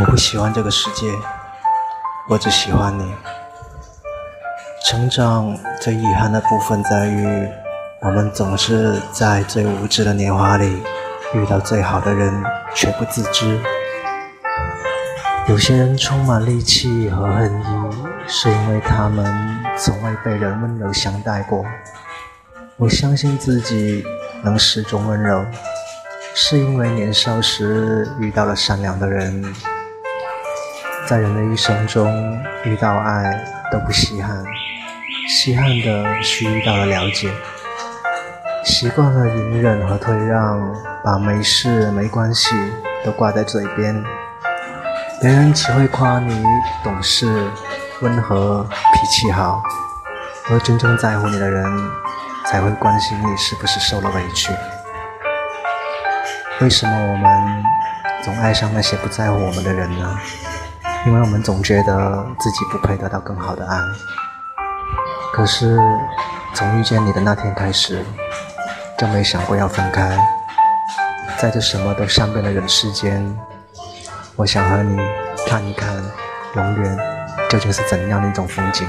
我不喜欢这个世界，我只喜欢你。成长最遗憾的部分在于，我们总是在最无知的年华里遇到最好的人，却不自知。有些人充满戾气和恨意，是因为他们从未被人温柔相待过。我相信自己能始终温柔，是因为年少时遇到了善良的人。在人的一生中，遇到爱都不稀罕。稀罕的是遇到了了解，习惯了隐忍和退让，把没事没关系都挂在嘴边。别人只会夸你懂事、温和、脾气好，而真正在乎你的人才会关心你是不是受了委屈。为什么我们总爱上那些不在乎我们的人呢？因为我们总觉得自己不配得到更好的爱。可是，从遇见你的那天开始，就没想过要分开。在这什么都善变的人世间，我想和你看一看，永远究竟是怎样的一种风景。